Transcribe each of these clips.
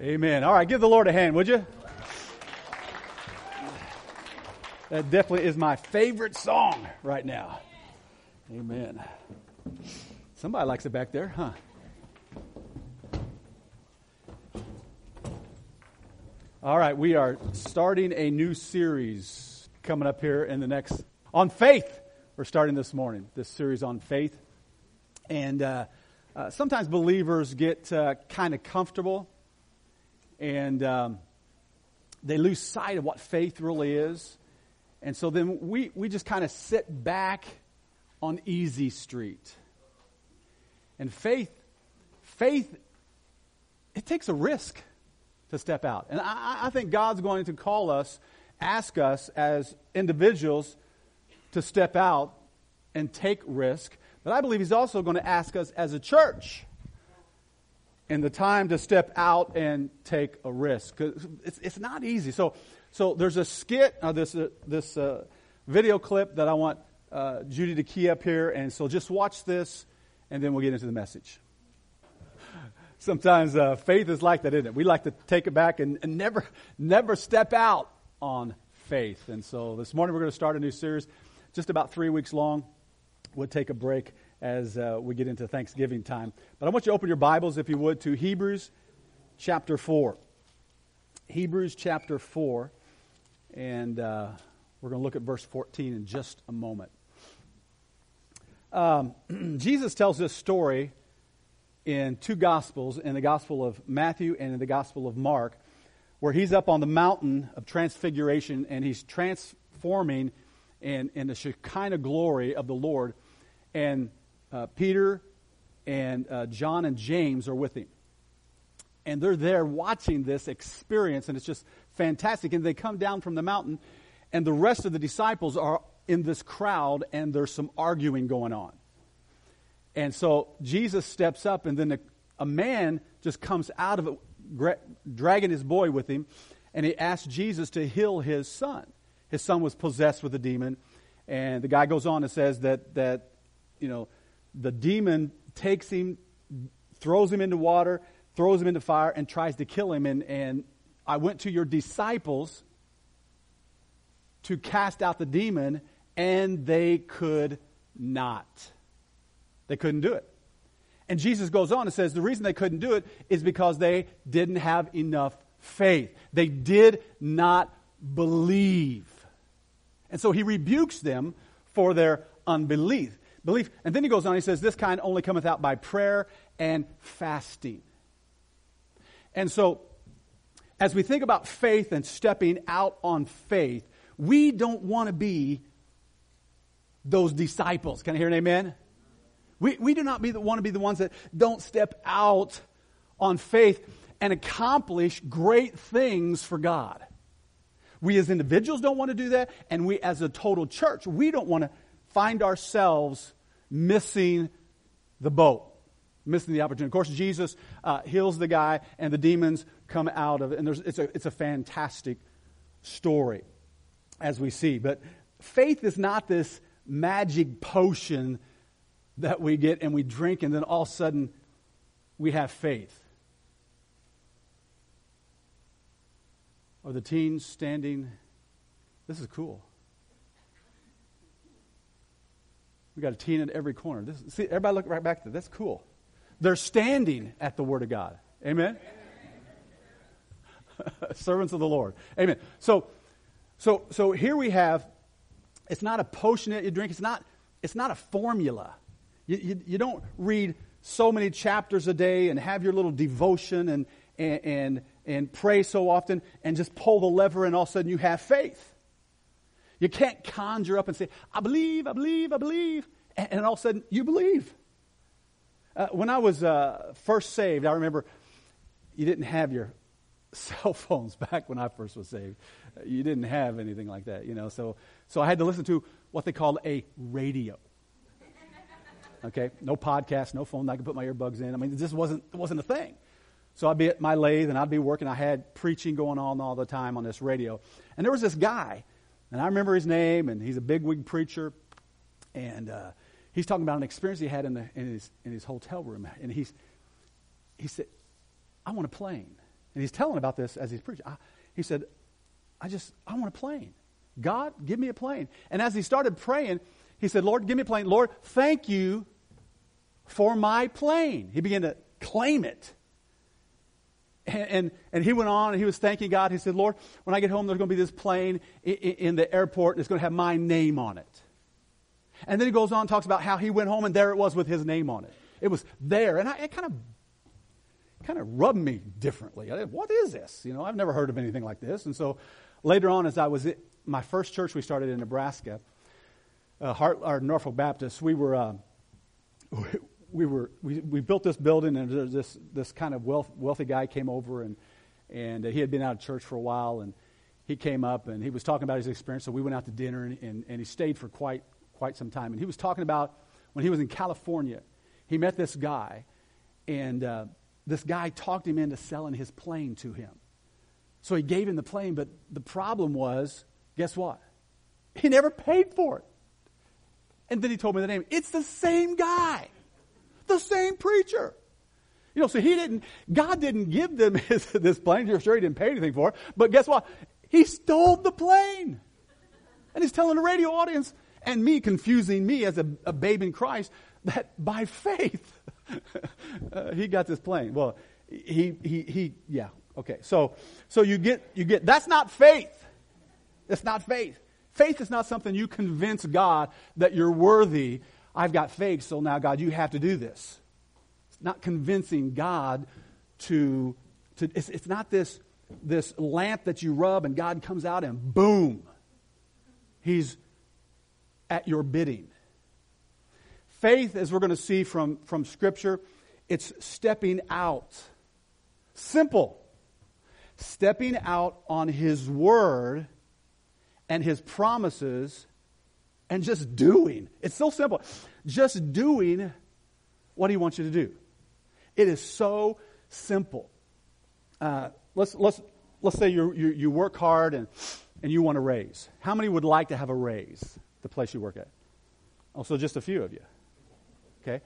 Amen. All right, give the Lord a hand, would you? That definitely is my favorite song right now. Amen. Somebody likes it back there, huh? All right, we are starting a new series coming up here in the next on faith. We're starting this morning this series on faith, and uh, uh, sometimes believers get uh, kind of comfortable and um, they lose sight of what faith really is. And so then we, we just kind of sit back on easy street. And faith, faith, it takes a risk to step out. And I, I think God's going to call us, ask us as individuals to step out and take risk. But I believe He's also going to ask us as a church in the time to step out and take a risk. It's, it's not easy. So, so there's a skit, uh, this, uh, this uh, video clip that I want uh, Judy to key up here. And so just watch this, and then we'll get into the message. Sometimes uh, faith is like that, isn't it? We like to take it back and, and never, never step out on faith. And so this morning we're going to start a new series, just about three weeks long. We'll take a break as uh, we get into Thanksgiving time. But I want you to open your Bibles, if you would, to Hebrews chapter 4. Hebrews chapter 4. And uh, we're going to look at verse 14 in just a moment. Um, Jesus tells this story in two Gospels, in the Gospel of Matthew and in the Gospel of Mark, where he's up on the mountain of transfiguration and he's transforming in, in the Shekinah glory of the Lord. And uh, Peter and uh, John and James are with him. And they're there watching this experience, and it's just fantastic. And they come down from the mountain, and the rest of the disciples are in this crowd, and there's some arguing going on. And so Jesus steps up, and then a, a man just comes out of it, gra- dragging his boy with him, and he asks Jesus to heal his son. His son was possessed with a demon, and the guy goes on and says that that you know the demon takes him, throws him into water, throws him into fire, and tries to kill him. And, and I went to your disciples to cast out the demon, and they could not. They couldn't do it. And Jesus goes on and says the reason they couldn't do it is because they didn't have enough faith. They did not believe. And so he rebukes them for their unbelief belief. And then he goes on, he says, This kind only cometh out by prayer and fasting. And so, as we think about faith and stepping out on faith, we don't want to be those disciples. Can I hear an amen? We, we do not want to be the ones that don't step out on faith and accomplish great things for God. We as individuals don't want to do that, and we as a total church, we don't want to find ourselves missing the boat, missing the opportunity. Of course, Jesus uh, heals the guy, and the demons come out of it. And it's, a, it's a fantastic story, as we see. But faith is not this magic potion that we get and we drink, and then all of a sudden we have faith. Are the teens standing? This is cool. We got a teen at every corner. This, see, everybody look right back there. That's cool. They're standing at the Word of God. Amen. Servants of the Lord. Amen. So, so, so here we have. It's not a potion that you drink. It's not. It's not a formula. You, you, you don't read so many chapters a day and have your little devotion and, and, and, and pray so often and just pull the lever and all of a sudden you have faith. You can't conjure up and say, I believe, I believe, I believe. And, and all of a sudden, you believe. Uh, when I was uh, first saved, I remember you didn't have your cell phones back when I first was saved. You didn't have anything like that, you know. So, so I had to listen to what they called a radio. Okay, no podcast, no phone. I could put my earbuds in. I mean, this wasn't it wasn't a thing. So I'd be at my lathe and I'd be working. I had preaching going on all the time on this radio, and there was this guy and I remember his name, and he's a bigwig preacher. And uh, he's talking about an experience he had in, the, in, his, in his hotel room. And he's, he said, I want a plane. And he's telling about this as he's preaching. I, he said, I just, I want a plane. God, give me a plane. And as he started praying, he said, Lord, give me a plane. Lord, thank you for my plane. He began to claim it. And, and, and, he went on and he was thanking God. He said, Lord, when I get home, there's going to be this plane in, in the airport and it's going to have my name on it. And then he goes on and talks about how he went home and there it was with his name on it. It was there. And I, it kind of kind of rubbed me differently. I, what is this? You know, I've never heard of anything like this. And so later on, as I was at my first church we started in Nebraska, uh, Hart, our Norfolk Baptist, we were, uh, we, were we, we built this building, and this, this kind of wealth, wealthy guy came over, and, and he had been out of church for a while, and he came up and he was talking about his experience. So we went out to dinner, and, and, and he stayed for quite, quite some time. And he was talking about when he was in California, he met this guy, and uh, this guy talked him into selling his plane to him. So he gave him the plane, but the problem was guess what? He never paid for it. And then he told me the name. It's the same guy, the same preacher. You know, so he didn't, God didn't give them his, this plane. You're sure he didn't pay anything for it. But guess what? He stole the plane. And he's telling the radio audience and me, confusing me as a, a babe in Christ, that by faith, uh, he got this plane. Well, he, he, he, yeah, okay. So, so you get, you get, that's not faith. It's not faith. Faith is not something you convince God that you're worthy. I've got faith, so now, God, you have to do this. It's not convincing God to, to it's, it's not this, this lamp that you rub and God comes out and boom, He's at your bidding. Faith, as we're going to see from, from Scripture, it's stepping out. Simple. Stepping out on His Word and His promises and just doing. It's so simple. Just doing what He wants you to do. It is so simple. Uh, let's, let's, let's say you you work hard and, and you want a raise. How many would like to have a raise, the place you work at? Also, just a few of you. Okay?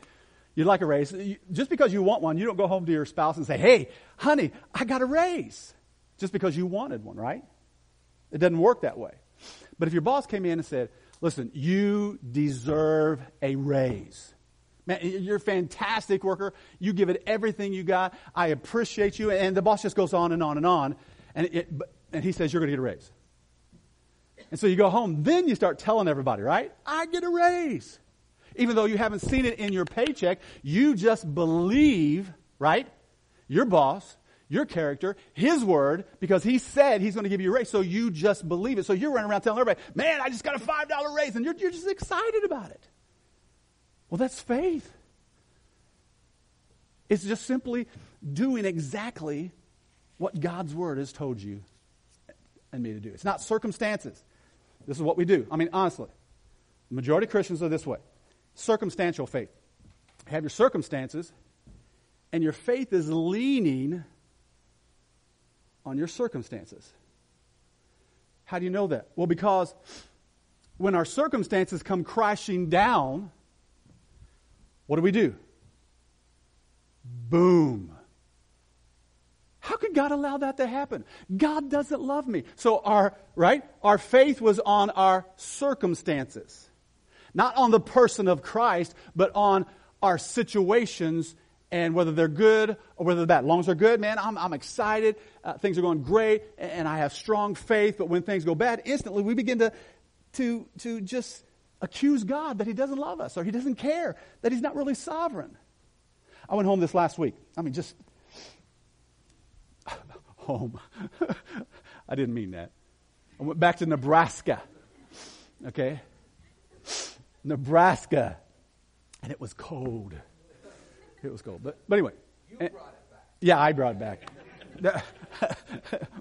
You'd like a raise. Just because you want one, you don't go home to your spouse and say, hey, honey, I got a raise. Just because you wanted one, right? It doesn't work that way. But if your boss came in and said, listen, you deserve a raise. Man, you're a fantastic worker. You give it everything you got. I appreciate you. And the boss just goes on and on and on. And, it, and he says, you're going to get a raise. And so you go home. Then you start telling everybody, right? I get a raise even though you haven't seen it in your paycheck, you just believe, right? Your boss, your character, his word, because he said he's going to give you a raise. So you just believe it. So you're running around telling everybody, man, I just got a $5 raise, and you're, you're just excited about it. Well, that's faith. It's just simply doing exactly what God's word has told you and me to do. It's not circumstances. This is what we do. I mean, honestly, the majority of Christians are this way circumstantial faith. You have your circumstances, and your faith is leaning on your circumstances. How do you know that? Well, because when our circumstances come crashing down, what do we do? Boom. How could God allow that to happen? God doesn't love me. So our, right? Our faith was on our circumstances. Not on the person of Christ, but on our situations and whether they're good or whether they're bad. As long as they're good, man, I'm, I'm excited. Uh, things are going great, and I have strong faith. But when things go bad, instantly we begin to, to, to just accuse God that He doesn't love us or He doesn't care, that He's not really sovereign. I went home this last week. I mean, just home. I didn't mean that. I went back to Nebraska. Okay? Nebraska. And it was cold. It was cold. But, but anyway. And, yeah, I brought it back.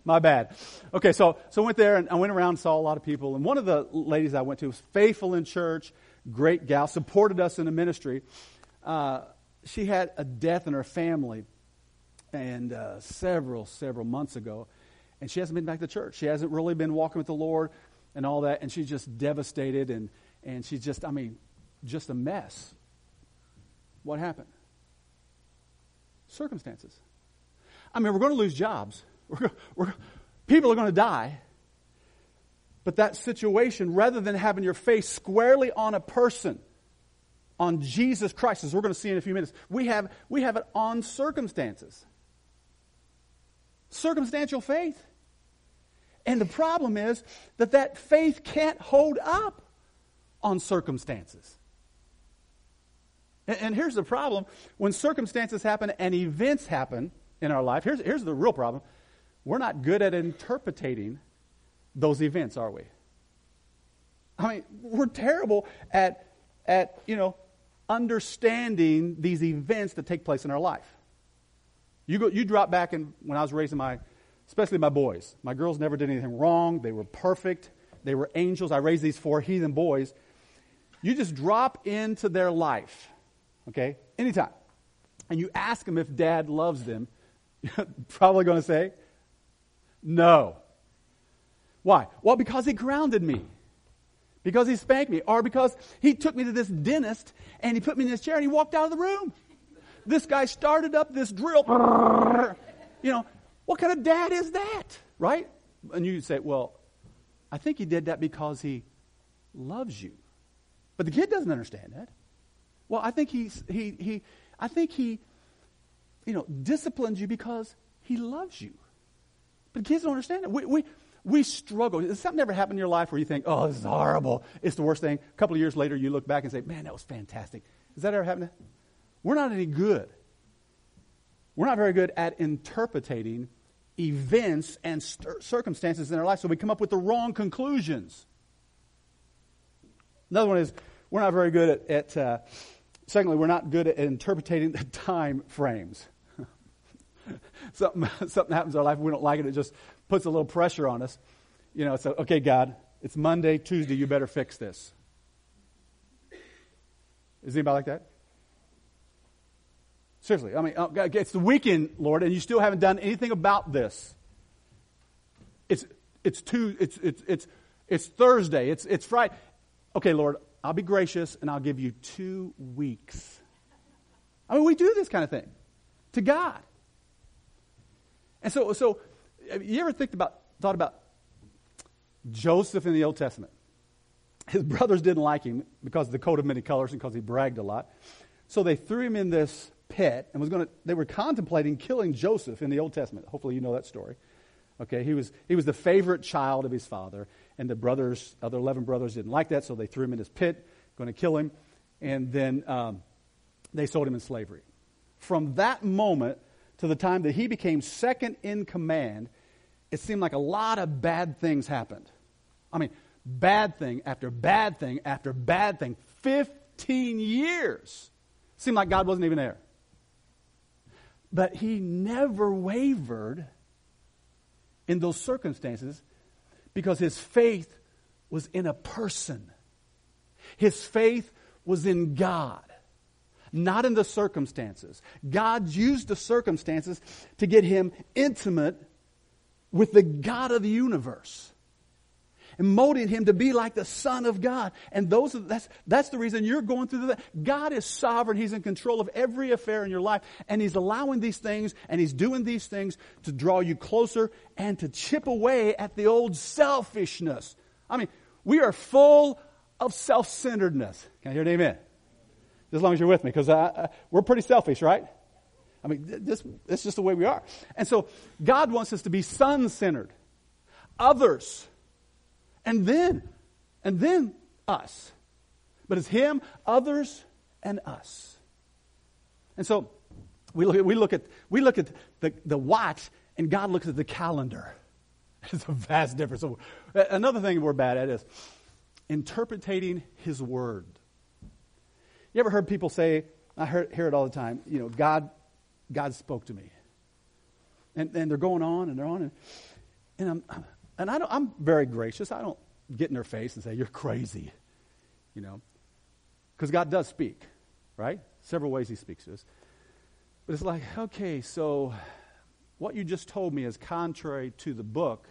My bad. Okay, so so I went there and I went around and saw a lot of people. And one of the ladies I went to was faithful in church, great gal, supported us in the ministry. Uh, she had a death in her family, and uh, several several months ago, and she hasn't been back to church. She hasn't really been walking with the Lord and all that, and she's just devastated and and she's just, I mean, just a mess. What happened? Circumstances. I mean, we're going to lose jobs. We're, we're, people are going to die. But that situation, rather than having your face squarely on a person, on Jesus Christ, as we're going to see in a few minutes, we have, we have it on circumstances. Circumstantial faith. And the problem is that that faith can't hold up on circumstances. And, and here's the problem when circumstances happen and events happen in our life, here's, here's the real problem. We're not good at interpreting those events, are we? I mean, we're terrible at, at you know, understanding these events that take place in our life. You, go, you drop back in when I was raising my, especially my boys. My girls never did anything wrong. They were perfect. They were angels. I raised these four heathen boys. You just drop into their life, okay, anytime, and you ask them if dad loves them, you're probably going to say, no. Why? Well, because he grounded me. Because he spanked me. Or because he took me to this dentist and he put me in this chair and he walked out of the room. This guy started up this drill. You know, what kind of dad is that? Right? And you say, well, I think he did that because he loves you. But the kid doesn't understand that. Well, I think he's, he, he, I think he, you know, disciplines you because he loves you. But kids don't understand it. We, we, we struggle. Has something ever happened in your life where you think, oh, this is horrible? It's the worst thing. A couple of years later, you look back and say, man, that was fantastic. Has that ever happened? We're not any good. We're not very good at interpreting events and st- circumstances in our life, so we come up with the wrong conclusions. Another one is we're not very good at, at uh, secondly, we're not good at interpreting the time frames. something, something happens in our life, we don't like it, it just puts a little pressure on us. You know, so, okay, God, it's Monday, Tuesday, you better fix this. Is anybody like that? Seriously, I mean, oh, it's the weekend, Lord, and you still haven't done anything about this. It's it's two, it's it's it's it's Thursday, it's it's Friday. Okay, Lord, I'll be gracious and I'll give you two weeks. I mean, we do this kind of thing to God. And so, so you ever think about, thought about Joseph in the Old Testament? His brothers didn't like him because of the coat of many colors and because he bragged a lot. So they threw him in this pit and was going to, they were contemplating killing Joseph in the Old Testament. Hopefully you know that story. Okay, he was, he was the favorite child of his father, and the brothers, other 11 brothers, didn't like that, so they threw him in his pit, going to kill him, and then um, they sold him in slavery. From that moment to the time that he became second in command, it seemed like a lot of bad things happened. I mean, bad thing after bad thing after bad thing. 15 years. Seemed like God wasn't even there. But he never wavered in those circumstances because his faith was in a person. His faith was in God, not in the circumstances. God used the circumstances to get him intimate with the God of the universe and molding him to be like the Son of God. And those are, that's, that's the reason you're going through that. God is sovereign. He's in control of every affair in your life. And He's allowing these things and He's doing these things to draw you closer and to chip away at the old selfishness. I mean, we are full of self centeredness. Can I hear an amen? As long as you're with me, because we're pretty selfish, right? I mean, this, this is just the way we are. And so God wants us to be son centered, others and then, and then us. But it's Him, others, and us. And so we look at, we look at, we look at the, the watch, and God looks at the calendar. It's a vast difference. So, another thing we're bad at is interpreting His Word. You ever heard people say, I hear, hear it all the time, you know, God, God spoke to me. And, and they're going on and they're on. And, and I'm, and I am very gracious. I don't get in their face and say, You're crazy. You know? Because God does speak, right? Several ways He speaks to us. But it's like, okay, so what you just told me is contrary to the book,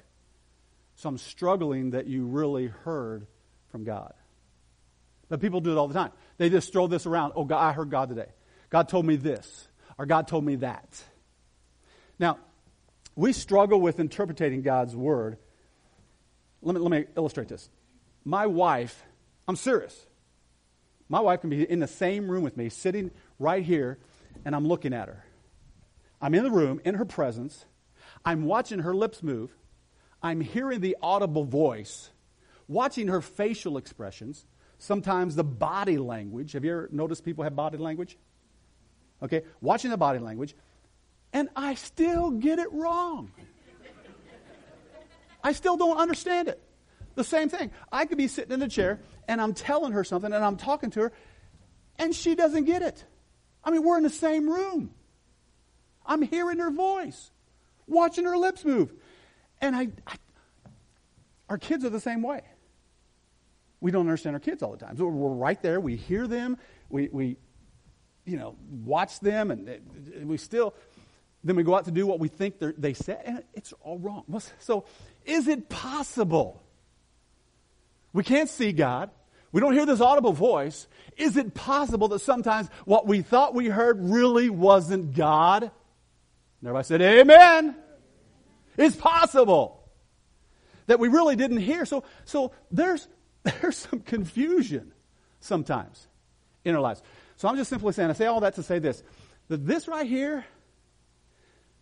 so I'm struggling that you really heard from God. But people do it all the time. They just throw this around. Oh, God, I heard God today. God told me this, or God told me that. Now, we struggle with interpreting God's word. Let me, let me illustrate this. My wife, I'm serious. My wife can be in the same room with me, sitting right here, and I'm looking at her. I'm in the room, in her presence. I'm watching her lips move. I'm hearing the audible voice, watching her facial expressions, sometimes the body language. Have you ever noticed people have body language? Okay, watching the body language, and I still get it wrong. I still don't understand it. The same thing. I could be sitting in a chair and I'm telling her something and I'm talking to her and she doesn't get it. I mean, we're in the same room. I'm hearing her voice, watching her lips move. And I, I our kids are the same way. We don't understand our kids all the time. So we're right there. We hear them. We, we you know, watch them, and we still, then we go out to do what we think they said, and it's all wrong. So, is it possible? We can't see God. We don't hear this audible voice. Is it possible that sometimes what we thought we heard really wasn't God? And everybody said, Amen. It's possible that we really didn't hear. So, so there's, there's some confusion sometimes in our lives. So I'm just simply saying, I say all that to say this that this right here,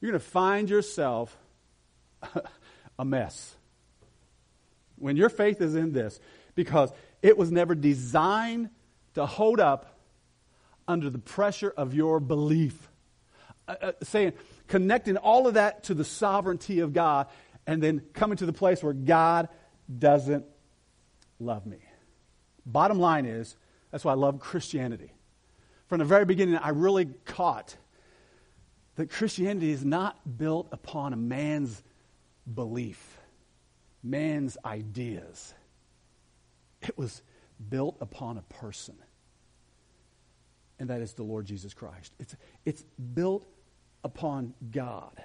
you're going to find yourself a mess. When your faith is in this, because it was never designed to hold up under the pressure of your belief. Uh, uh, saying, connecting all of that to the sovereignty of God, and then coming to the place where God doesn't love me. Bottom line is, that's why I love Christianity. From the very beginning, I really caught that Christianity is not built upon a man's belief, man's ideas. It was built upon a person, and that is the Lord Jesus Christ. It's, it's built upon God.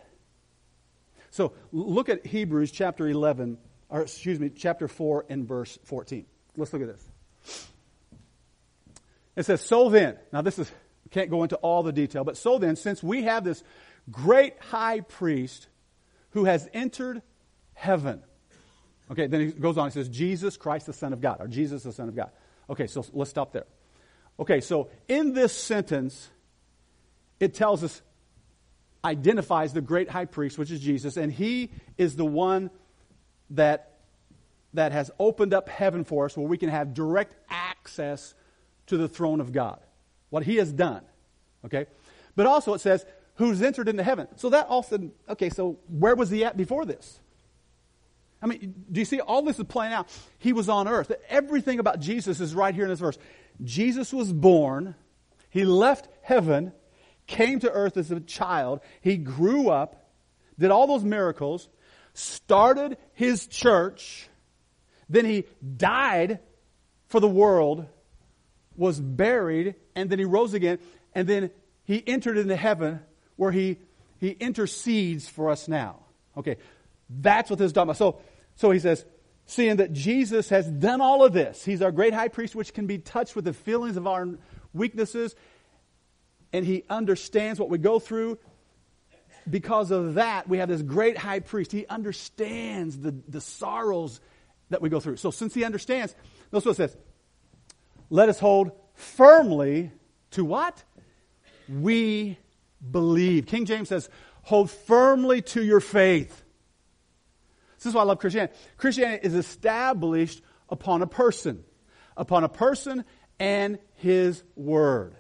So look at Hebrews chapter 11, or excuse me, chapter 4 and verse 14. Let's look at this. It says, So then, now this is, can't go into all the detail, but so then, since we have this great high priest who has entered heaven. Okay, then he goes on, he says, Jesus Christ, the Son of God, or Jesus, the Son of God. Okay, so let's stop there. Okay, so in this sentence, it tells us, identifies the great high priest, which is Jesus, and he is the one that, that has opened up heaven for us where we can have direct access to the throne of God. What he has done. Okay? But also it says, who's entered into heaven. So that also, okay, so where was he at before this? I mean, do you see all this is playing out? He was on earth. Everything about Jesus is right here in this verse. Jesus was born, he left heaven, came to earth as a child, he grew up, did all those miracles, started his church, then he died for the world, was buried, and then he rose again, and then he entered into heaven where he, he intercedes for us now. Okay, that's what this is talking about. So, so he says, seeing that Jesus has done all of this, he's our great high priest, which can be touched with the feelings of our weaknesses, and he understands what we go through. Because of that, we have this great high priest. He understands the, the sorrows that we go through. So, since he understands, notice what it says let us hold firmly to what? We believe. King James says, hold firmly to your faith. This is why I love Christianity. Christianity is established upon a person, upon a person and his word.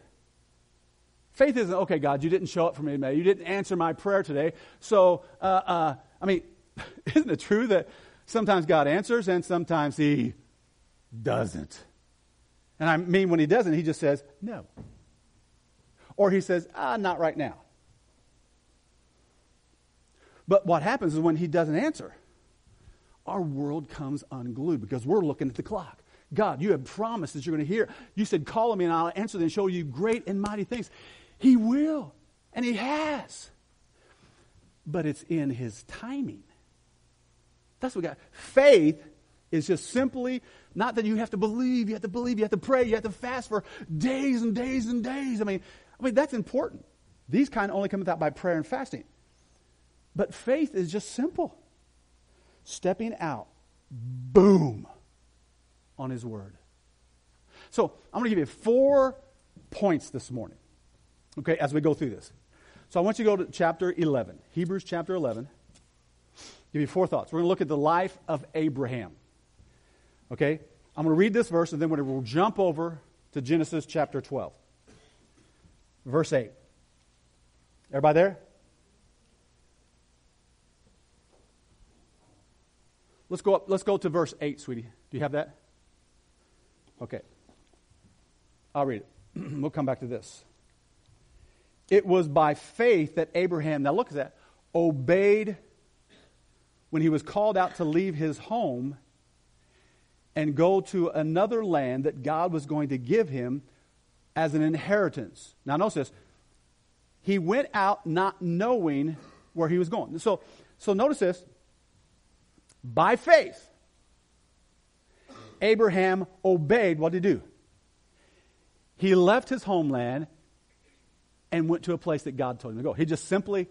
Faith isn't, okay, God, you didn't show up for me today. You didn't answer my prayer today. So, uh, uh, I mean, isn't it true that sometimes God answers and sometimes he doesn't? And I mean, when he doesn't, he just says, no. Or he says, ah, not right now. But what happens is when he doesn't answer, our world comes unglued because we're looking at the clock. God, you have promised that you're going to hear. You said, Call me and I'll answer and show you great and mighty things. He will, and He has. But it's in His timing. That's what God. Faith is just simply not that you have to believe, you have to believe, you have to pray, you have to fast for days and days and days. I mean, I mean that's important. These kind only come about by prayer and fasting. But faith is just simple stepping out, boom, on His Word. So I'm going to give you four points this morning, okay, as we go through this. So I want you to go to chapter 11, Hebrews chapter 11. Give you four thoughts. We're going to look at the life of Abraham. Okay? I'm going to read this verse and then we'll jump over to Genesis chapter 12. Verse 8. Everybody there? Let's go up, let's go to verse 8, sweetie. Do you have that? Okay. I'll read it. we'll come back to this. It was by faith that Abraham, now look at that, obeyed when he was called out to leave his home and go to another land that God was going to give him as an inheritance. Now, notice this. He went out not knowing where he was going. So, so notice this. By faith, Abraham obeyed what he do. He left his homeland and went to a place that God told him to go. He just simply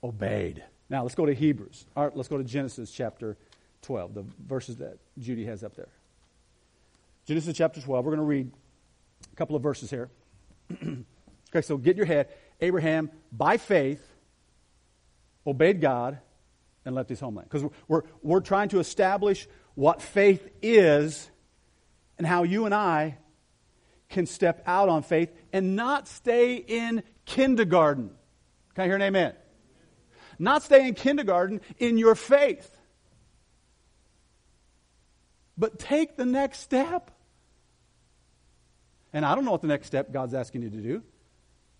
obeyed. Now let's go to Hebrews. All right, let's go to Genesis chapter 12, the verses that Judy has up there. Genesis chapter 12. We're going to read a couple of verses here. okay, so get your head. Abraham, by faith, obeyed God and left his homeland. Because we're, we're, we're trying to establish what faith is and how you and I can step out on faith and not stay in kindergarten. Can I hear an amen? Not stay in kindergarten in your faith. But take the next step. And I don't know what the next step God's asking you to do.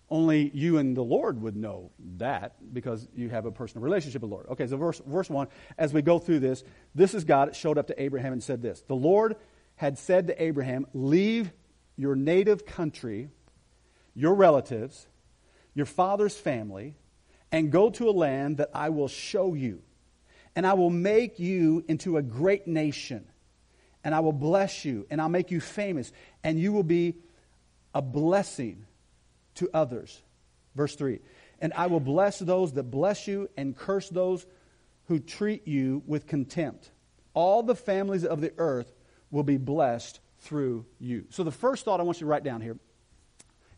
Only you and the Lord would know that because you have a personal relationship with the Lord. Okay, so verse, verse 1, as we go through this, this is God showed up to Abraham and said this The Lord had said to Abraham, Leave your native country, your relatives, your father's family, and go to a land that I will show you. And I will make you into a great nation. And I will bless you, and I'll make you famous, and you will be a blessing to others. Verse 3 And I will bless those that bless you, and curse those who treat you with contempt. All the families of the earth will be blessed through you. So the first thought I want you to write down here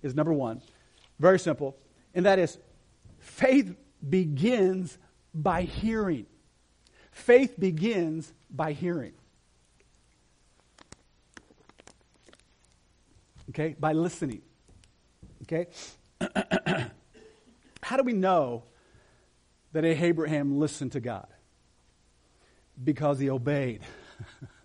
is number one, very simple, and that is faith begins by hearing. Faith begins by hearing. Okay? By listening. Okay? How do we know that Abraham listened to God? Because he obeyed.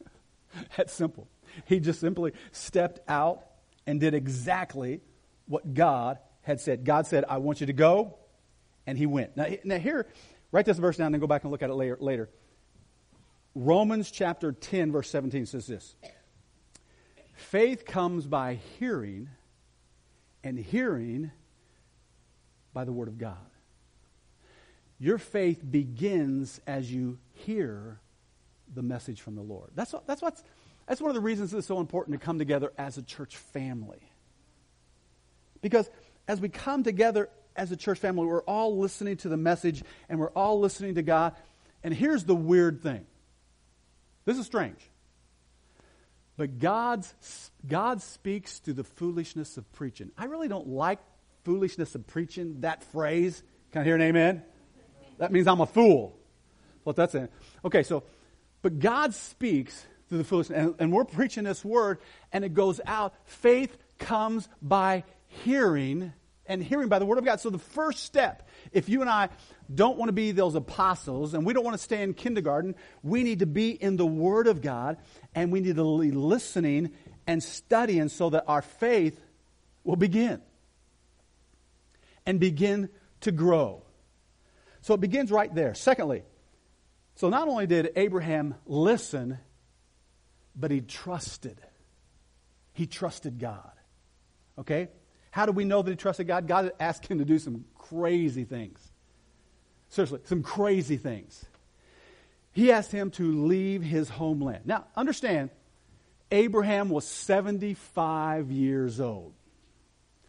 That's simple. He just simply stepped out and did exactly what God had said. God said, I want you to go, and he went. Now, now here, write this verse down and then go back and look at it later. later. Romans chapter 10, verse 17 says this Faith comes by hearing, and hearing by the Word of God. Your faith begins as you hear the message from the Lord. That's, what, that's what's that's one of the reasons it's so important to come together as a church family. Because as we come together as a church family, we're all listening to the message and we're all listening to God. And here's the weird thing this is strange. But God's, God speaks through the foolishness of preaching. I really don't like foolishness of preaching, that phrase. Can I hear an amen? That means I'm a fool. What that's in. Okay, so, but God speaks through the foolishness. And, and we're preaching this word, and it goes out. Faith comes by hearing, and hearing by the word of God. So the first step, if you and I don't want to be those apostles, and we don't want to stay in kindergarten, we need to be in the word of God, and we need to be listening and studying so that our faith will begin and begin to grow. So it begins right there. Secondly, so not only did Abraham listen, but he trusted. He trusted God. Okay? How do we know that he trusted God? God asked him to do some crazy things. Seriously, some crazy things. He asked him to leave his homeland. Now, understand, Abraham was 75 years old.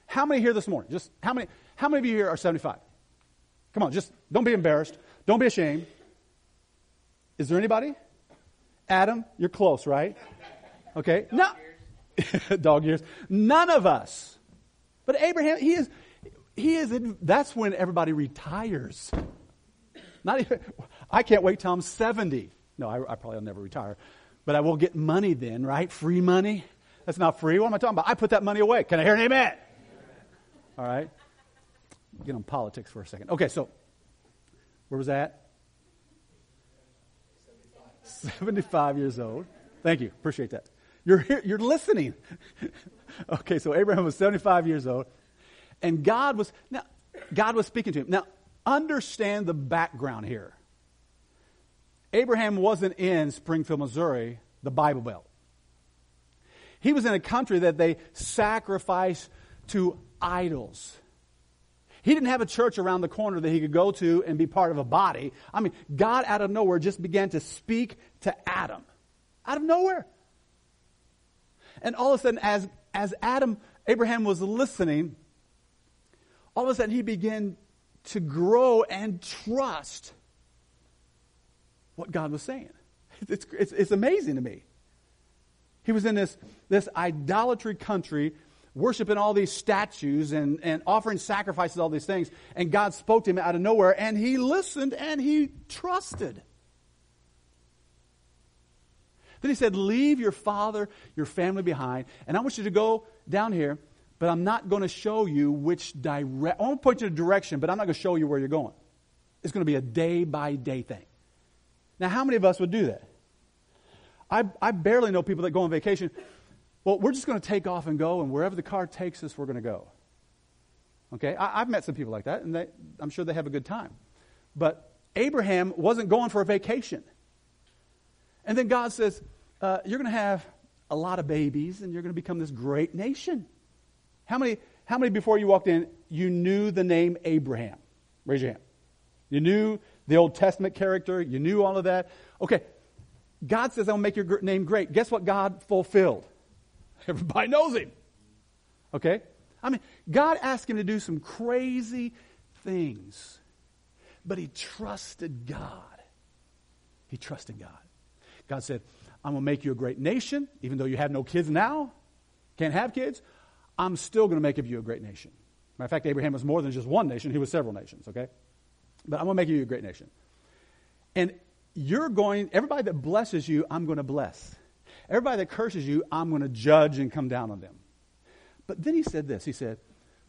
How many here this morning? Just how many how many of you here are 75? Come on, just don't be embarrassed. Don't be ashamed. Is there anybody? Adam, you're close, right? Okay. No. Dog years. None of us. But Abraham, he is, he is, that's when everybody retires. Not even, I can't wait till I'm 70. No, I, I probably will never retire. But I will get money then, right? Free money. That's not free. What am I talking about? I put that money away. Can I hear an amen? All right. Get on politics for a second. Okay, so where was that? 75 years old. Thank you. Appreciate that. You're here, you're listening. okay, so Abraham was 75 years old and God was now God was speaking to him. Now, understand the background here. Abraham wasn't in Springfield, Missouri, the Bible Belt. He was in a country that they sacrifice to idols. He didn't have a church around the corner that he could go to and be part of a body. I mean, God out of nowhere just began to speak to Adam. Out of nowhere. And all of a sudden, as, as Adam, Abraham was listening, all of a sudden he began to grow and trust what God was saying. It's, it's, it's amazing to me. He was in this, this idolatry country worshiping all these statues and, and offering sacrifices, all these things. And God spoke to him out of nowhere, and he listened and he trusted. Then he said, Leave your father, your family behind, and I want you to go down here, but I'm not going to show you which direct. I won't point you a direction, but I'm not going to show you where you're going. It's going to be a day by day thing. Now, how many of us would do that? I, I barely know people that go on vacation well, we're just going to take off and go, and wherever the car takes us, we're going to go. Okay? I, have met some people like that, and they, I'm sure they have a good time. But Abraham wasn't going for a vacation. And then God says, uh, You're going to have a lot of babies, and you're going to become this great nation. How many, how many before you walked in, you knew the name Abraham? Raise your hand. You knew the Old Testament character, you knew all of that. Okay, God says, I'll make your name great. Guess what God fulfilled? Everybody knows him. Okay? I mean, God asked him to do some crazy things, but he trusted God. He trusted God. God said, I'm going to make you a great nation, even though you have no kids now, can't have kids. I'm still going to make of you a great nation. Matter of fact, Abraham was more than just one nation, he was several nations, okay? But I'm going to make you a great nation. And you're going, everybody that blesses you, I'm going to bless. Everybody that curses you, I'm going to judge and come down on them. But then he said this He said,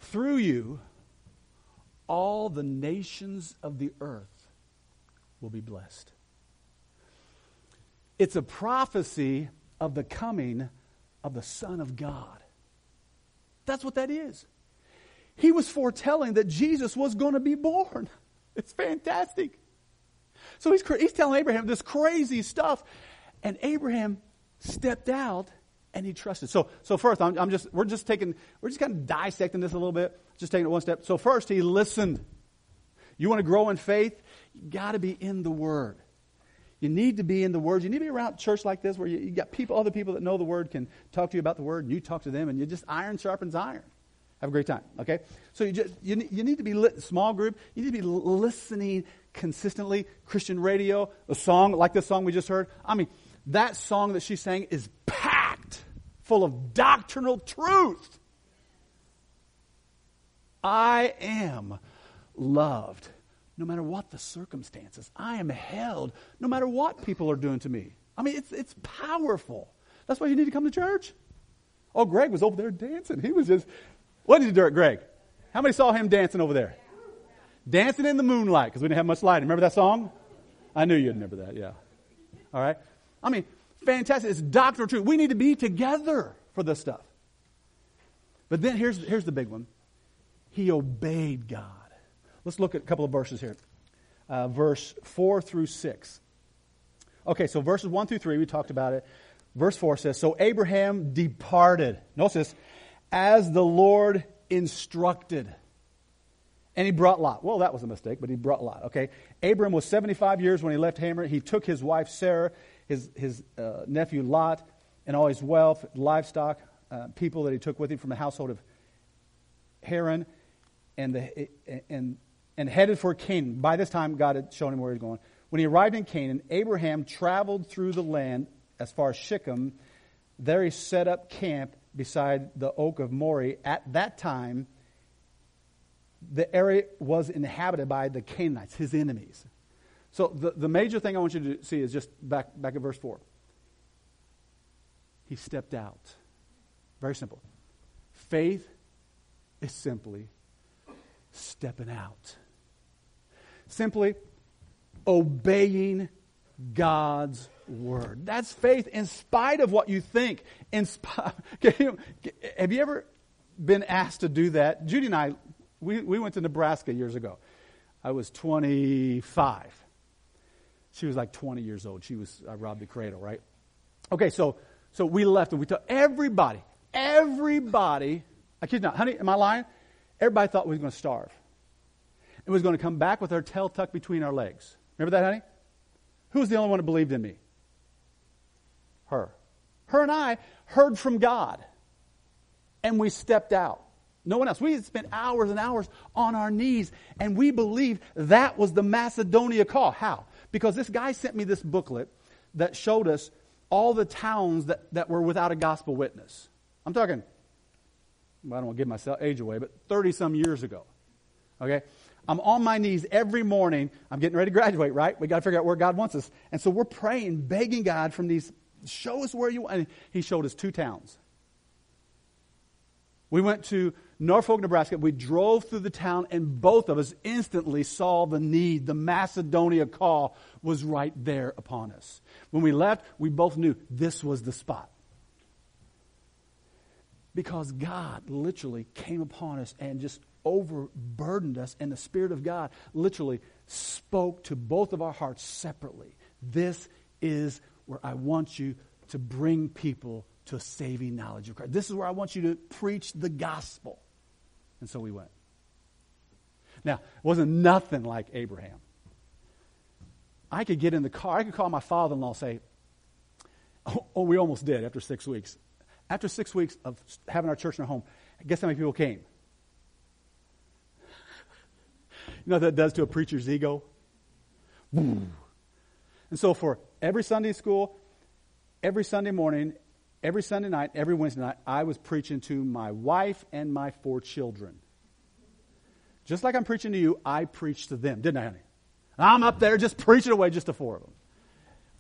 Through you, all the nations of the earth will be blessed. It's a prophecy of the coming of the Son of God. That's what that is. He was foretelling that Jesus was going to be born. It's fantastic. So he's, he's telling Abraham this crazy stuff. And Abraham stepped out and he trusted. So, so first, I'm, I'm, just, we're just taking, we're just kind of dissecting this a little bit, just taking it one step. So first, he listened. You want to grow in faith? You got to be in the Word. You need to be in the Word. You need to be around church like this where you, you got people, other people that know the Word can talk to you about the Word, and you talk to them, and you just iron sharpens iron. Have a great time, okay? So you just you, you need to be lit, small group. You need to be listening consistently. Christian radio, a song like this song we just heard. I mean, that song that she sang is packed full of doctrinal truth. I am loved no matter what the circumstances. I am held no matter what people are doing to me. I mean, it's, it's powerful. That's why you need to come to church. Oh, Greg was over there dancing. He was just, what did you do, Greg? How many saw him dancing over there? Dancing in the moonlight, because we didn't have much light. Remember that song? I knew you'd remember that, yeah. All right? I mean, fantastic. It's doctrinal truth. We need to be together for this stuff. But then here's, here's the big one. He obeyed God. Let's look at a couple of verses here. Uh, verse 4 through 6. Okay, so verses 1 through 3, we talked about it. Verse 4 says, So Abraham departed. Notice this, as the Lord instructed. And he brought Lot. Well, that was a mistake, but he brought Lot. Okay. Abram was 75 years when he left Haran. He took his wife Sarah his, his uh, nephew Lot and all his wealth, livestock, uh, people that he took with him from the household of Haran, and, the, and and headed for Canaan. By this time, God had shown him where he was going. When he arrived in Canaan, Abraham traveled through the land as far as Shechem. There he set up camp beside the oak of Moreh. At that time, the area was inhabited by the Canaanites, his enemies. So the, the major thing I want you to see is just back, back at verse 4. He stepped out. Very simple. Faith is simply stepping out. Simply obeying God's word. That's faith in spite of what you think. In spite, have you ever been asked to do that? Judy and I, we, we went to Nebraska years ago. I was 25. She was like 20 years old. She was, uh, I robbed the cradle, right? Okay, so, so we left and we told everybody, everybody, I kid you not, honey, am I lying? Everybody thought we were going to starve. And was going to come back with our tail tucked between our legs. Remember that, honey? Who was the only one that believed in me? Her. Her and I heard from God. And we stepped out. No one else. We had spent hours and hours on our knees, and we believed that was the Macedonia call. How? Because this guy sent me this booklet that showed us all the towns that, that were without a gospel witness. I'm talking I don't want to give myself age away, but 30 some years ago. Okay? I'm on my knees every morning. I'm getting ready to graduate, right? We got to figure out where God wants us. And so we're praying, begging God from these, show us where you want. And he showed us two towns. We went to Norfolk, Nebraska. We drove through the town, and both of us instantly saw the need. The Macedonia call was right there upon us. When we left, we both knew this was the spot. Because God literally came upon us and just overburdened us, and the Spirit of God literally spoke to both of our hearts separately. This is where I want you to bring people to a saving knowledge of Christ. This is where I want you to preach the gospel. And so we went. Now, it wasn't nothing like Abraham. I could get in the car, I could call my father in law and say, oh, oh, we almost did after six weeks. After six weeks of having our church in our home, guess how many people came? You know what that does to a preacher's ego? And so for every Sunday school, every Sunday morning, every Sunday night, every Wednesday night, I was preaching to my wife and my four children. Just like I'm preaching to you, I preached to them, didn't I, honey? I'm up there just preaching away just to four of them.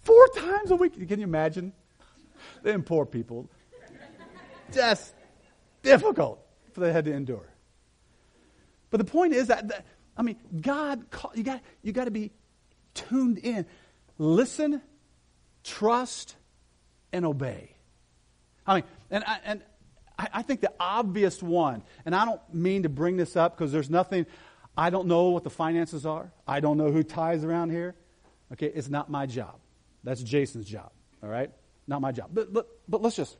Four times a week. Can you imagine? Them poor people just difficult for they had to endure. But the point is that, that I mean, God, call, you got you got to be tuned in, listen, trust, and obey. I mean, and I, and I, I think the obvious one, and I don't mean to bring this up because there's nothing. I don't know what the finances are. I don't know who ties around here. Okay, it's not my job. That's Jason's job. All right, not my job. But but but let's just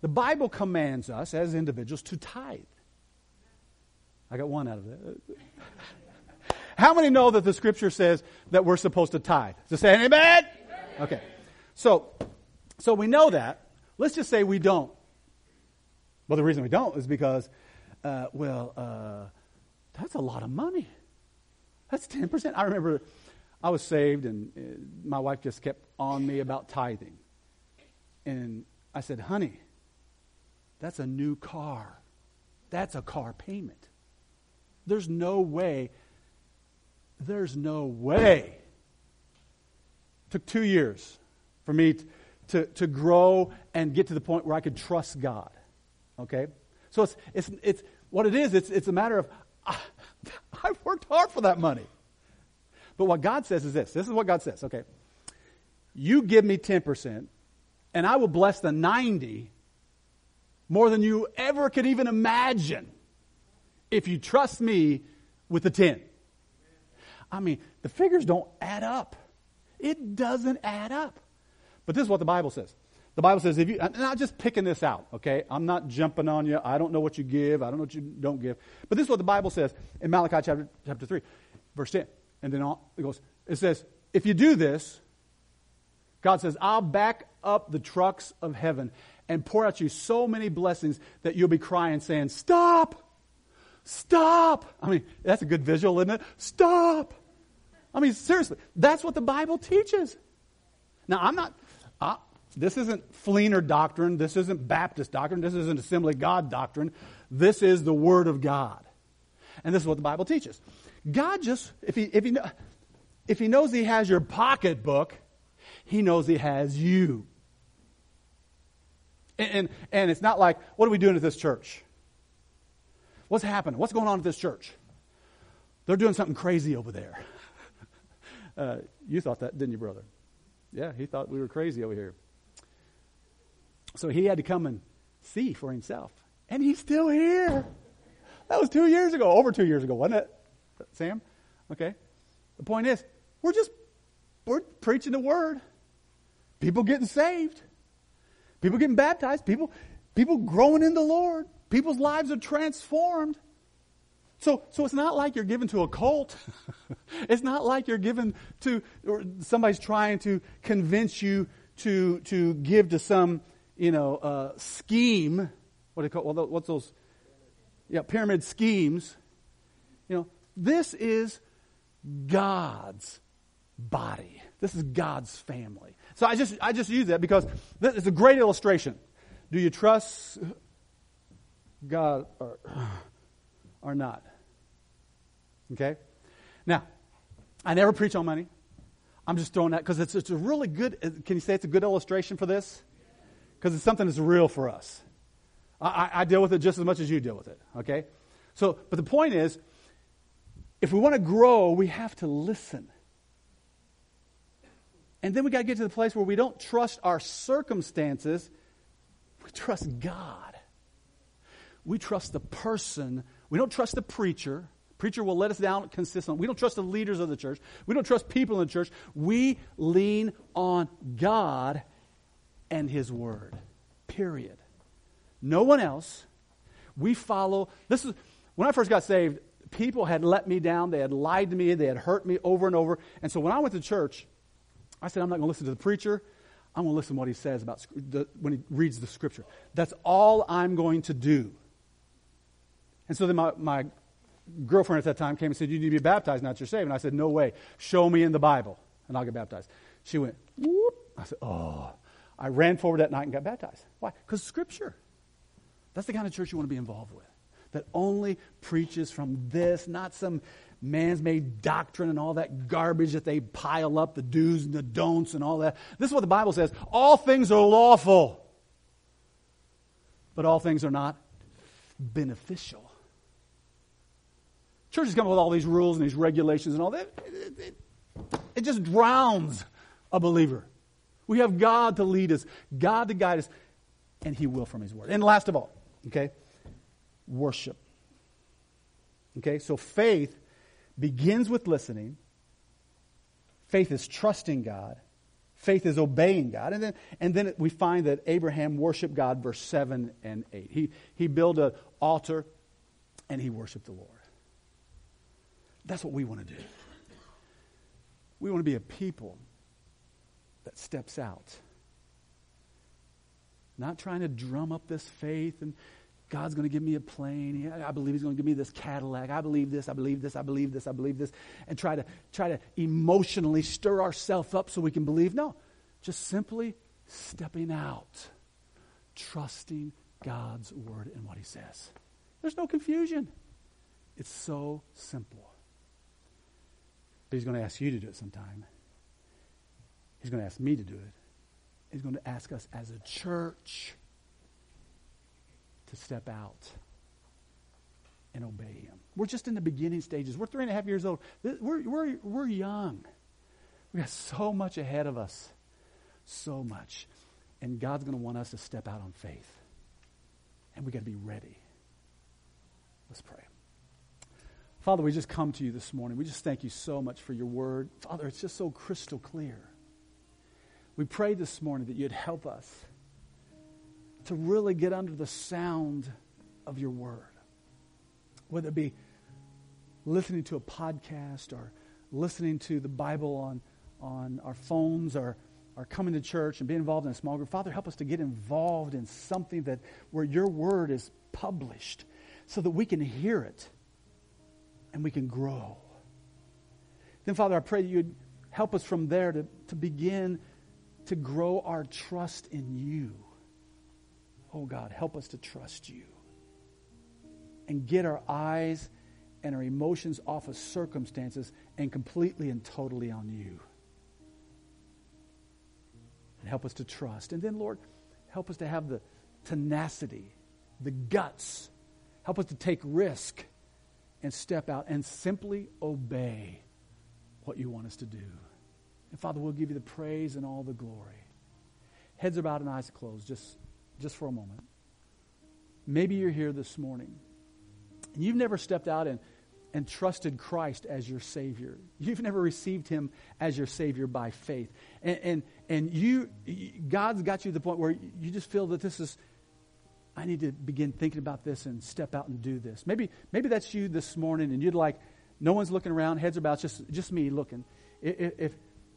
the Bible commands us as individuals to tithe. I got one out of it. How many know that the scripture says that we're supposed to tithe? Does it say amen? Okay. So, so we know that. Let's just say we don't. Well, the reason we don't is because, uh, well, uh, that's a lot of money. That's 10%. I remember I was saved and uh, my wife just kept on me about tithing. And I said, honey, that's a new car. That's a car payment. There's no way. There's no way. Took two years for me to, to, to grow and get to the point where I could trust God. Okay? So it's, it's, it's what it is, it's, it's a matter of I, ah, I've worked hard for that money. But what God says is this this is what God says, okay? You give me 10%, and I will bless the 90 more than you ever could even imagine if you trust me with the 10. I mean, the figures don't add up. It doesn't add up. But this is what the Bible says. The Bible says, if you, I'm not just picking this out, okay? I'm not jumping on you. I don't know what you give. I don't know what you don't give. But this is what the Bible says in Malachi chapter, chapter 3, verse 10. And then it goes, it says, if you do this, God says, I'll back up the trucks of heaven and pour out you so many blessings that you'll be crying, saying, Stop! Stop. I mean, that's a good visual, isn't it? Stop. I mean, seriously, that's what the Bible teaches. Now, I'm not, this isn't Fleener doctrine. This isn't Baptist doctrine. This isn't Assembly God doctrine. This is the Word of God. And this is what the Bible teaches. God just, if he, if he, if he knows he has your pocketbook, he knows he has you. And, and, and it's not like, what are we doing at this church? What's happening? What's going on at this church? They're doing something crazy over there. Uh, you thought that, didn't you, brother? Yeah, he thought we were crazy over here. So he had to come and see for himself. And he's still here. That was two years ago, over two years ago, wasn't it, Sam? Okay. The point is, we're just we're preaching the word. People getting saved. People getting baptized. People people growing in the Lord. People's lives are transformed. So, so it's not like you're given to a cult. it's not like you're given to, or somebody's trying to convince you to, to give to some, you know, uh, scheme. What do you call, well, what's those? Yeah, pyramid schemes. You know, this is God's body. This is God's family. So I just, I just use that because it's a great illustration. Do you trust God or, or not. Okay? Now, I never preach on money. I'm just throwing that because it's, it's a really good, can you say it's a good illustration for this? Because it's something that's real for us. I, I, deal with it just as much as you deal with it, okay? So, but the point is, if we want to grow, we have to listen. And then we got to get to the place where we don't trust our circumstances, we trust God. We trust the person. We don't trust the preacher. Preacher will let us down consistently. We don't trust the leaders of the church. We don't trust people in the church. We lean on God and His Word. Period. No one else. We follow. This is when I first got saved. People had let me down. They had lied to me. They had hurt me over and over. And so when I went to church, I said, I'm not going to listen to the preacher. I'm going to listen to what he says about the, when he reads the scripture. That's all I'm going to do. And so then my, my girlfriend at that time came and said, You need to be baptized, not you're saved. And I said, No way. Show me in the Bible, and I'll get baptized. She went, Whoop. I said, Oh. I ran forward that night and got baptized. Why? Because Scripture. That's the kind of church you want to be involved with. That only preaches from this, not some man's made doctrine and all that garbage that they pile up, the do's and the don'ts and all that. This is what the Bible says all things are lawful, but all things are not beneficial. Churches come up with all these rules and these regulations and all that. It, it, it just drowns a believer. We have God to lead us, God to guide us, and He will from His Word. And last of all, okay, worship. Okay, so faith begins with listening. Faith is trusting God. Faith is obeying God. And then, and then we find that Abraham worshiped God, verse 7 and 8. He, he built an altar and he worshiped the Lord. That's what we want to do. We want to be a people that steps out. Not trying to drum up this faith and God's going to give me a plane. I believe He's going to give me this Cadillac. I believe this. I believe this. I believe this. I believe this. And try to try to emotionally stir ourselves up so we can believe. No, just simply stepping out, trusting God's word and what He says. There's no confusion. It's so simple. But he's going to ask you to do it sometime. He's going to ask me to do it. He's going to ask us as a church to step out and obey him. We're just in the beginning stages. We're three and a half years old. We're, we're, we're young. We got so much ahead of us. So much. And God's going to want us to step out on faith. And we got to be ready. Let's pray. Father, we just come to you this morning. We just thank you so much for your word. Father, it's just so crystal clear. We pray this morning that you'd help us to really get under the sound of your word. Whether it be listening to a podcast or listening to the Bible on, on our phones or, or coming to church and being involved in a small group. Father, help us to get involved in something that where your word is published so that we can hear it and we can grow. Then, Father, I pray that you'd help us from there to, to begin to grow our trust in you. Oh God, help us to trust you and get our eyes and our emotions off of circumstances and completely and totally on you. And help us to trust. And then, Lord, help us to have the tenacity, the guts. Help us to take risk and step out and simply obey what you want us to do. And Father, we'll give you the praise and all the glory. Heads are bowed and eyes closed, just, just for a moment. Maybe you're here this morning and you've never stepped out and, and trusted Christ as your Savior. You've never received Him as your Savior by faith. And, and, and you, God's got you to the point where you just feel that this is, I need to begin thinking about this and step out and do this. Maybe, maybe that's you this morning and you'd like, no one's looking around, heads are bowed, just, just me looking. If, if,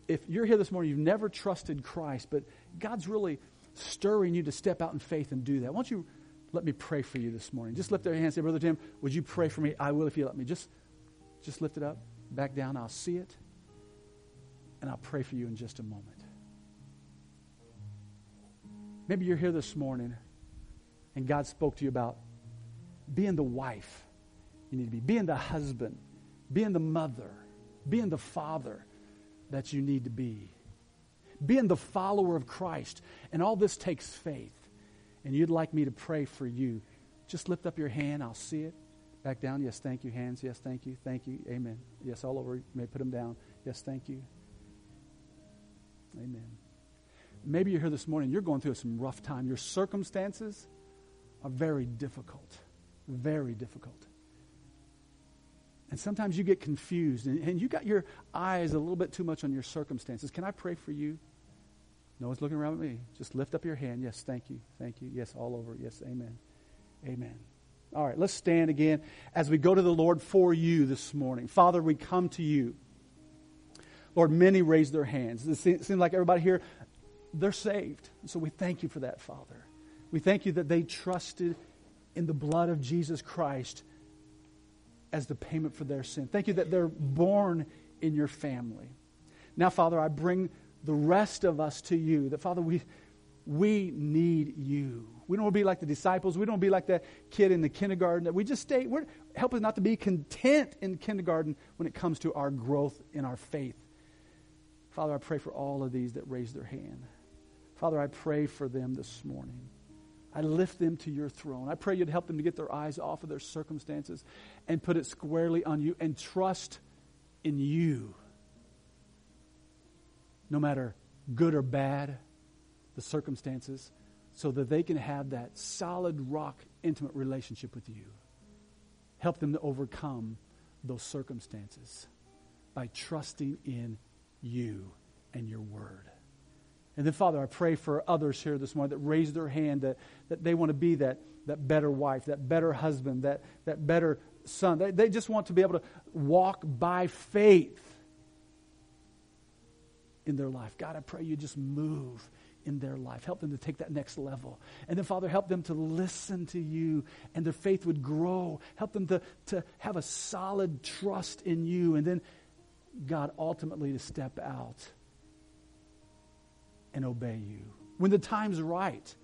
if you're here this morning, you've never trusted Christ, but God's really stirring you to step out in faith and do that. Why don't you let me pray for you this morning? Just lift your hand and say, Brother Tim, would you pray for me? I will if you let me. Just, just lift it up, back down. I'll see it, and I'll pray for you in just a moment. Maybe you're here this morning and God spoke to you about being the wife you need to be, being the husband, being the mother, being the father that you need to be, being the follower of Christ. And all this takes faith. And you'd like me to pray for you. Just lift up your hand. I'll see it. Back down. Yes, thank you. Hands. Yes, thank you. Thank you. Amen. Yes, all over. You may put them down. Yes, thank you. Amen. Maybe you're here this morning. You're going through some rough time. Your circumstances are very difficult. Very difficult. And sometimes you get confused and, and, you got your eyes a little bit too much on your circumstances. Can I pray for you? No one's looking around at me. Just lift up your hand. Yes, thank you. Thank you. Yes, all over. Yes, amen. Amen. All right, let's stand again as we go to the Lord for you this morning. Father, we come to you. Lord, many raise their hands. It seems like everybody here, they're saved. So we thank you for that, Father. We thank you that they trusted in the blood of Jesus Christ as the payment for their sin. Thank you that they're born in your family. Now, Father, I bring the rest of us to you. That, Father, we, we need you. We don't want to be like the disciples. We don't want to be like that kid in the kindergarten. That we just stay. We're, help us not to be content in kindergarten when it comes to our growth in our faith. Father, I pray for all of these that raise their hand. Father, I pray for them this morning. I lift them to your throne. I pray you'd help them to get their eyes off of their circumstances and put it squarely on you and trust in you. No matter good or bad, the circumstances, so that they can have that solid rock, intimate relationship with you. Help them to overcome those circumstances by trusting in you and your word. And then, Father, I pray for others here this morning that raise their hand that, that they want to be that, that better wife, that better husband, that, that better son. They, they just want to be able to walk by faith in their life. God, I pray you just move in their life. Help them to take that next level. And then, Father, help them to listen to you and their faith would grow. Help them to, to have a solid trust in you. And then, God, ultimately to step out and obey you. When the time's right,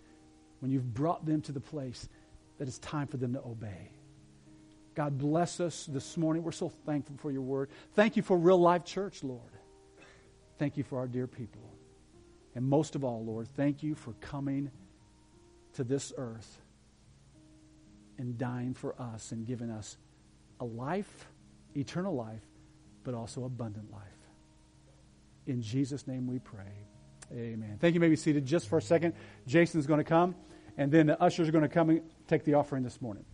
when you've brought them to the place that it's time for them to obey. God bless us this morning. We're so thankful for your word. Thank you for Real Life Church, Lord. Thank you for our dear people. And most of all, Lord, thank you for coming to this earth and dying for us and giving us a life, eternal life, but also abundant life. In Jesus' name we pray. Amen. Thank you. May be seated just for a second. Jason's going to come, and then the ushers are going to come and take the offering this morning.